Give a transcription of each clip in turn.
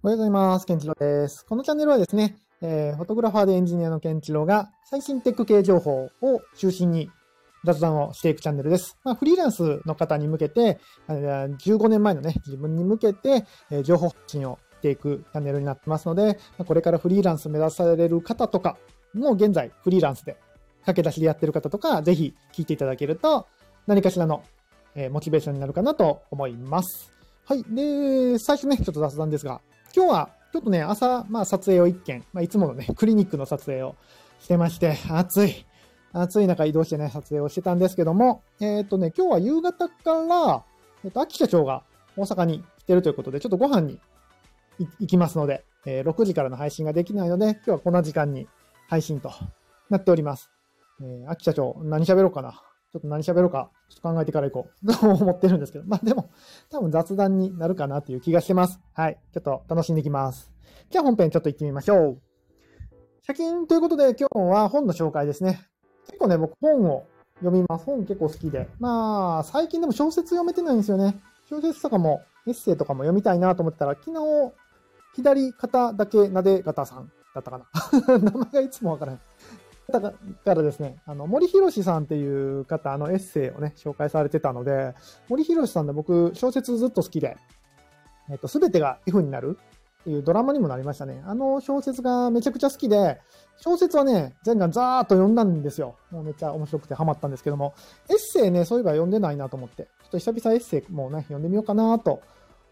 おはようございます。ケンチロです。このチャンネルはですね、えー、フォトグラファーでエンジニアのケンチロが最新テック系情報を中心に雑談をしていくチャンネルです。まあ、フリーランスの方に向けて、15年前のね、自分に向けて、えー、情報発信をしていくチャンネルになってますので、まあ、これからフリーランス目指される方とか、もう現在フリーランスで駆け出しでやってる方とか、ぜひ聞いていただけると、何かしらの、え、モチベーションになるかなと思います。はい。で、最初ね、ちょっと雑談ですが、今日はちょっとね、朝、まあ撮影を一件、まあいつものね、クリニックの撮影をしてまして、暑い。暑い中移動してね、撮影をしてたんですけども、えっ、ー、とね、今日は夕方から、えっ、ー、と、秋社長が大阪に来てるということで、ちょっとご飯に行きますので、えー、6時からの配信ができないので、今日はこんな時間に配信となっております。えー、秋社長、何喋ろうかな？ちょっと何喋ろうか、ちょっと考えてから行こうと 思ってるんですけど。まあでも、多分雑談になるかなっていう気がしてます。はい。ちょっと楽しんでいきます。じゃあ本編ちょっと行ってみましょう。シャキンということで今日は本の紹介ですね。結構ね、僕本を読みます。本結構好きで。まあ、最近でも小説読めてないんですよね。小説とかも、エッセイとかも読みたいなと思ってたら、昨日、左肩だけなで方さんだったかな。名前がいつもわからない。だからですね、あの、森博さんっていう方、あの、エッセイをね、紹介されてたので、森博さんで僕、小説ずっと好きで、えっと、すべてが F になるっていうドラマにもなりましたね。あの小説がめちゃくちゃ好きで、小説はね、全巻ザーっと読んだんですよ。もうめっちゃ面白くてハマったんですけども、エッセイね、そういえば読んでないなと思って、ちょっと久々エッセイもね、読んでみようかなと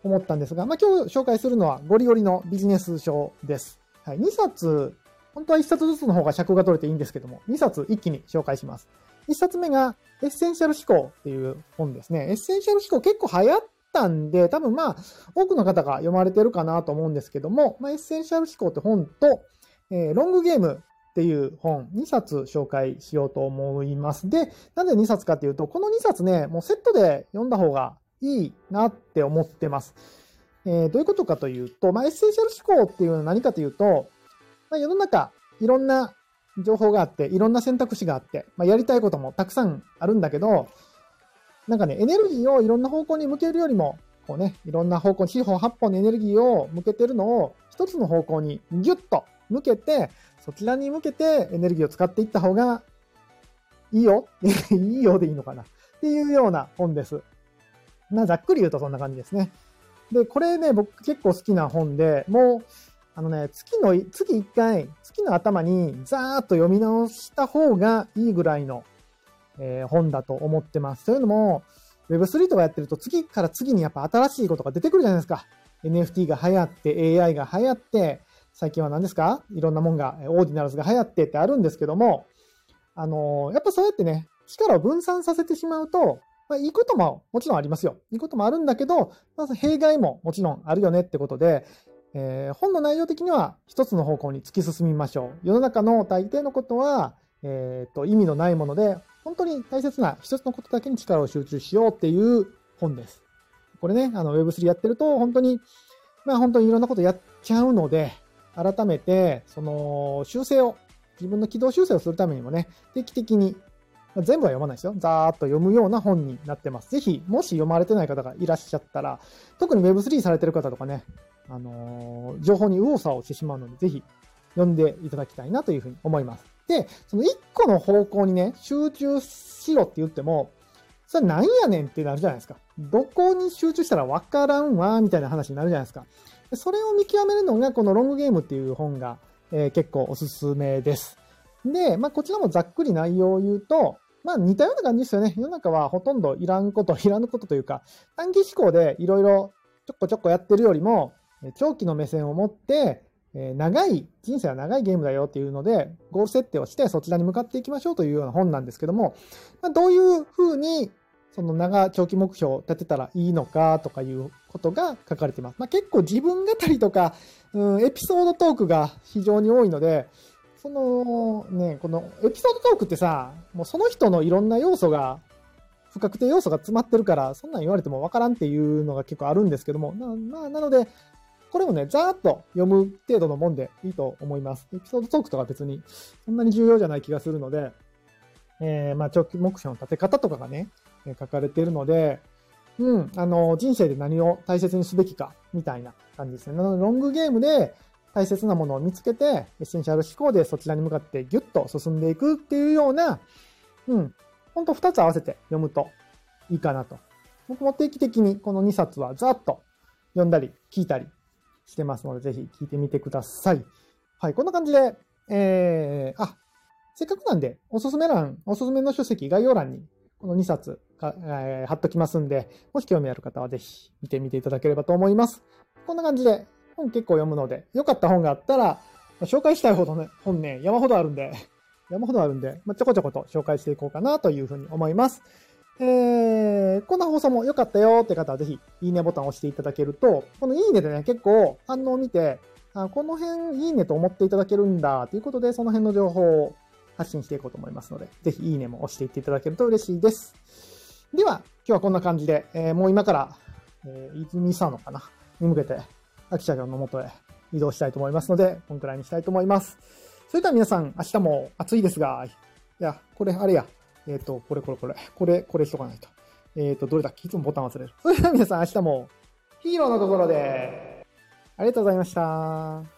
思ったんですが、まあ今日紹介するのはゴリゴリのビジネス書です。はい、2冊本当は1冊ずつの方が尺が取れていいんですけども、2冊一気に紹介します。1冊目が、エッセンシャル思考っていう本ですね。エッセンシャル思考結構流行ったんで、多分まあ、多くの方が読まれてるかなと思うんですけども、まあ、エッセンシャル思考って本と、えー、ロングゲームっていう本2冊紹介しようと思います。で、なんで2冊かっていうと、この2冊ね、もうセットで読んだ方がいいなって思ってます。えー、どういうことかというと、まあ、エッセンシャル思考っていうのは何かというと、まあ、世の中、いろんな情報があって、いろんな選択肢があって、まあ、やりたいこともたくさんあるんだけど、なんかね、エネルギーをいろんな方向に向けるよりも、こうね、いろんな方向、四方八方のエネルギーを向けてるのを、一つの方向にギュッと向けて、そちらに向けてエネルギーを使っていった方がいいよ いいよでいいのかなっていうような本です。まあ、ざっくり言うとそんな感じですね。で、これね、僕結構好きな本で、もう、あのね、月の、月1回、月の頭にザーッと読み直した方がいいぐらいの、えー、本だと思ってます。というのも、Web3 とかやってると次から次にやっぱ新しいことが出てくるじゃないですか。NFT が流行って、AI が流行って、最近は何ですか？いろんなもんが、オーディナルズが流行ってってあるんですけども、あのー、やっぱそうやってね、力を分散させてしまうと、まあ、いいことももちろんありますよ。いいこともあるんだけど、まず弊害ももちろんあるよねってことで、えー、本の内容的には一つの方向に突き進みましょう。世の中の大抵のことは、えー、と意味のないもので、本当に大切な一つのことだけに力を集中しようっていう本です。これね、あの Web3 やってると、本当に、まあ本当にいろんなことやっちゃうので、改めて、その修正を、自分の軌道修正をするためにもね、定期的にまあ、全部は読まないですよ。ざーっと読むような本になってます。ぜひ、もし読まれてない方がいらっしゃったら、特に Web3 されてる方とかね、あのー、情報に右往左往してしまうので、ぜひ読んでいただきたいなというふうに思います。で、その1個の方向にね、集中しろって言っても、それなんやねんってなるじゃないですか。どこに集中したらわからんわ、みたいな話になるじゃないですか。それを見極めるのが、このロングゲームっていう本が、えー、結構おすすめです。で、まあ、こちらもざっくり内容を言うと、まあ似たような感じですよね。世の中はほとんどいらんこと、いらぬことというか、短期思考でいろいろちょこちょこやってるよりも、長期の目線を持って、え長い、人生は長いゲームだよっていうので、ゴール設定をしてそちらに向かっていきましょうというような本なんですけども、ま、どういうふうにその長、長期目標を立てたらいいのかとかいうことが書かれています。まあ、結構自分語りとか、うん、エピソードトークが非常に多いので、そのね、このエピソードトークってさ、もうその人のいろんな要素が、不確定要素が詰まってるから、そんなん言われてもわからんっていうのが結構あるんですけども、まあ、なので、これもね、ざーっと読む程度のもんでいいと思います。エピソードトークとか別にそんなに重要じゃない気がするので、えー、まあ、長期目標の立て方とかがね、書かれているので、うん、あの、人生で何を大切にすべきか、みたいな感じですね。なので、ロングゲームで大切なものを見つけて、エッセンシャル思考でそちらに向かってギュッと進んでいくっていうような、うん、ほんと二つ合わせて読むといいかなと。僕も定期的にこの2冊はざっと読んだり聞いたりしてますので、ぜひ聞いてみてください。はい、こんな感じで、えー、あ、せっかくなんで、おすすめ欄、おすすめの書籍概要欄にこの2冊か、えー、貼っときますんで、もし興味ある方はぜひ見てみていただければと思います。こんな感じで本結構読むので、良かった本があったら、紹介したいほどね、本ね、山ほどあるんで、山ほどあるんで、まあ、ちょこちょこと紹介していこうかなというふうに思います。えー、こんな放送も良かったよって方はぜひ、いいねボタンを押していただけると、このいいねでね、結構反応を見て、あこの辺いいねと思っていただけるんだということで、その辺の情報を発信していこうと思いますので、ぜひいいねも押していっていただけると嬉しいです。では、今日はこんな感じで、えー、もう今から、えー、泉佐野かなに向けて、秋社長の元へ移動したいと思いますので、こんくらいにしたいと思います。それでは皆さん、明日も暑いですが、いや、これ、あれや、えっ、ー、と、これこれこれ、これ、これしとかないと。えっ、ー、と、どれだっけ？いつもボタン忘れる。それでは皆さん、明日も ヒーローのところで、ありがとうございました。